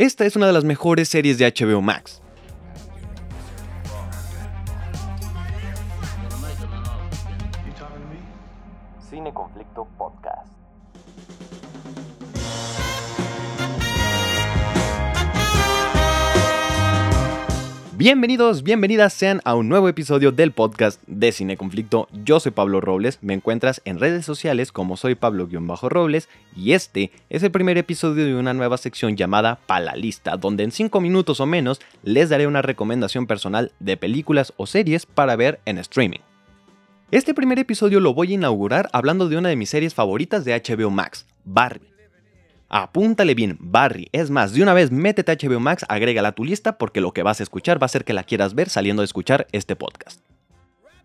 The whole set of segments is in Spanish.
Esta es una de las mejores series de HBO Max. Cine Conflicto Podcast. Bienvenidos, bienvenidas sean a un nuevo episodio del podcast de Cine Conflicto. Yo soy Pablo Robles, me encuentras en redes sociales como soy Pablo-Robles y este es el primer episodio de una nueva sección llamada Palalista, donde en 5 minutos o menos les daré una recomendación personal de películas o series para ver en streaming. Este primer episodio lo voy a inaugurar hablando de una de mis series favoritas de HBO Max, Barry. Apúntale bien, Barry. Es más, de una vez métete a HBO Max, agrégala a tu lista porque lo que vas a escuchar va a ser que la quieras ver saliendo de escuchar este podcast.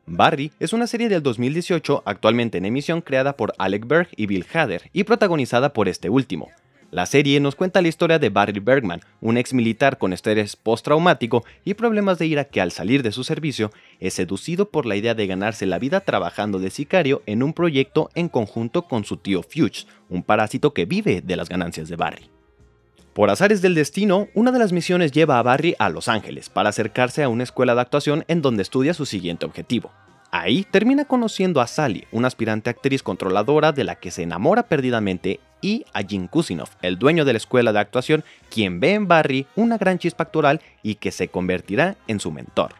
Barry es una serie del 2018 actualmente en emisión creada por Alec Berg y Bill Hader y protagonizada por este último. La serie nos cuenta la historia de Barry Bergman, un ex militar con estrés postraumático y problemas de ira que al salir de su servicio es seducido por la idea de ganarse la vida trabajando de sicario en un proyecto en conjunto con su tío Fuchs, un parásito que vive de las ganancias de Barry. Por azares del destino, una de las misiones lleva a Barry a Los Ángeles para acercarse a una escuela de actuación en donde estudia su siguiente objetivo, Ahí termina conociendo a Sally, una aspirante actriz controladora de la que se enamora perdidamente, y a Jim Kusinov, el dueño de la escuela de actuación, quien ve en Barry una gran chispa actoral y que se convertirá en su mentor.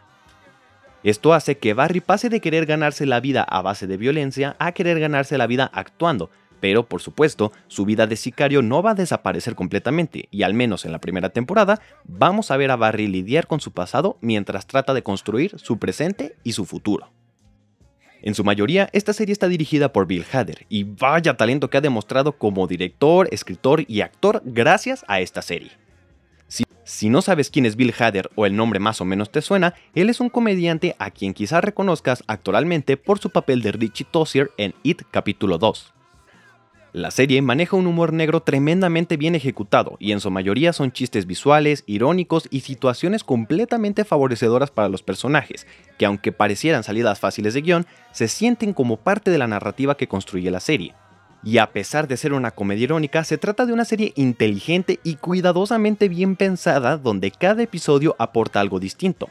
Esto hace que Barry pase de querer ganarse la vida a base de violencia a querer ganarse la vida actuando, pero por supuesto, su vida de sicario no va a desaparecer completamente, y al menos en la primera temporada, vamos a ver a Barry lidiar con su pasado mientras trata de construir su presente y su futuro. En su mayoría, esta serie está dirigida por Bill Hader, y vaya talento que ha demostrado como director, escritor y actor gracias a esta serie. Si, no sabes quién es Bill Hader o el nombre más o menos te suena, él es un comediante a quien quizás reconozcas actualmente por su papel de Richie Tozier en It capítulo 2. La serie maneja un humor negro tremendamente bien ejecutado y en su mayoría son chistes visuales, irónicos y situaciones completamente favorecedoras para los personajes, que aunque parecieran salidas fáciles de guion, se sienten como parte de la narrativa que construye la serie. Y a pesar de ser una comedia irónica, se trata de una serie inteligente y cuidadosamente bien pensada donde cada episodio aporta algo distinto.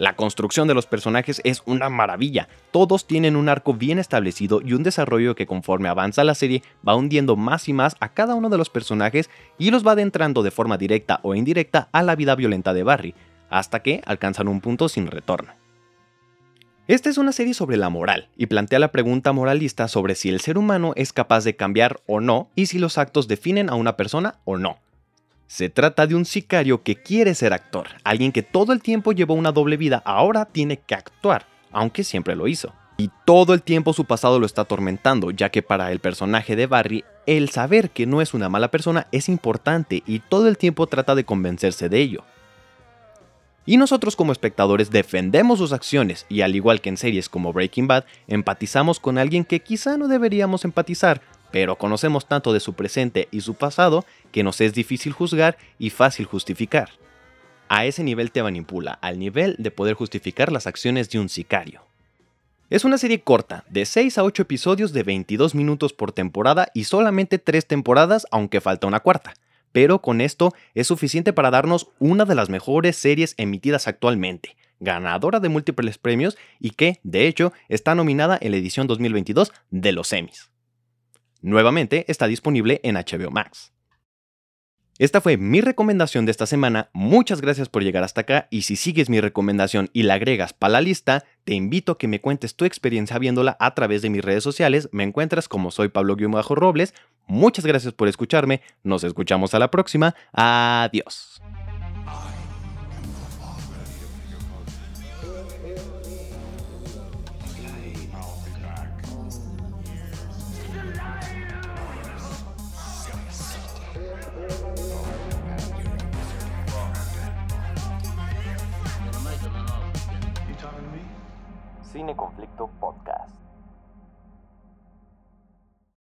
La construcción de los personajes es una maravilla. Todos tienen un arco bien establecido y un desarrollo que conforme avanza la serie va hundiendo más y más a cada uno de los personajes y los va adentrando de forma directa o indirecta a la vida violenta de Barry, hasta que alcanzan un punto sin retorno. Esta es una serie sobre la moral y plantea la pregunta moralista sobre si el ser humano es capaz de cambiar o no y si los actos definen a una persona o no. Se trata de un sicario que quiere ser actor, alguien que todo el tiempo llevó una doble vida, ahora tiene que actuar, aunque siempre lo hizo. Y todo el tiempo su pasado lo está atormentando, ya que para el personaje de Barry, el saber que no es una mala persona es importante y todo el tiempo trata de convencerse de ello. Y nosotros como espectadores defendemos sus acciones y al igual que en series como Breaking Bad, empatizamos con alguien que quizá no deberíamos empatizar, pero conocemos tanto de su presente y su pasado que nos es difícil juzgar y fácil justificar. A ese nivel te manipula, al nivel de poder justificar las acciones de un sicario. Es una serie corta, de 6 a 8 episodios de 22 minutos por temporada y solamente 3 temporadas, aunque falta una cuarta. Pero con esto es suficiente para darnos una de las mejores series emitidas actualmente, ganadora de múltiples premios y que, de hecho, está nominada en la edición 2022 de los Emmys. Nuevamente está disponible en HBO Max. Esta fue mi recomendación de esta semana. Muchas gracias por llegar hasta acá y si sigues mi recomendación y la agregas para la lista, te invito a que me cuentes tu experiencia viéndola a través de mis redes sociales. Me encuentras como soy Pablo-Robles. Muchas gracias por escucharme. Nos escuchamos a la próxima. Adiós. Cine Conflicto Podcast.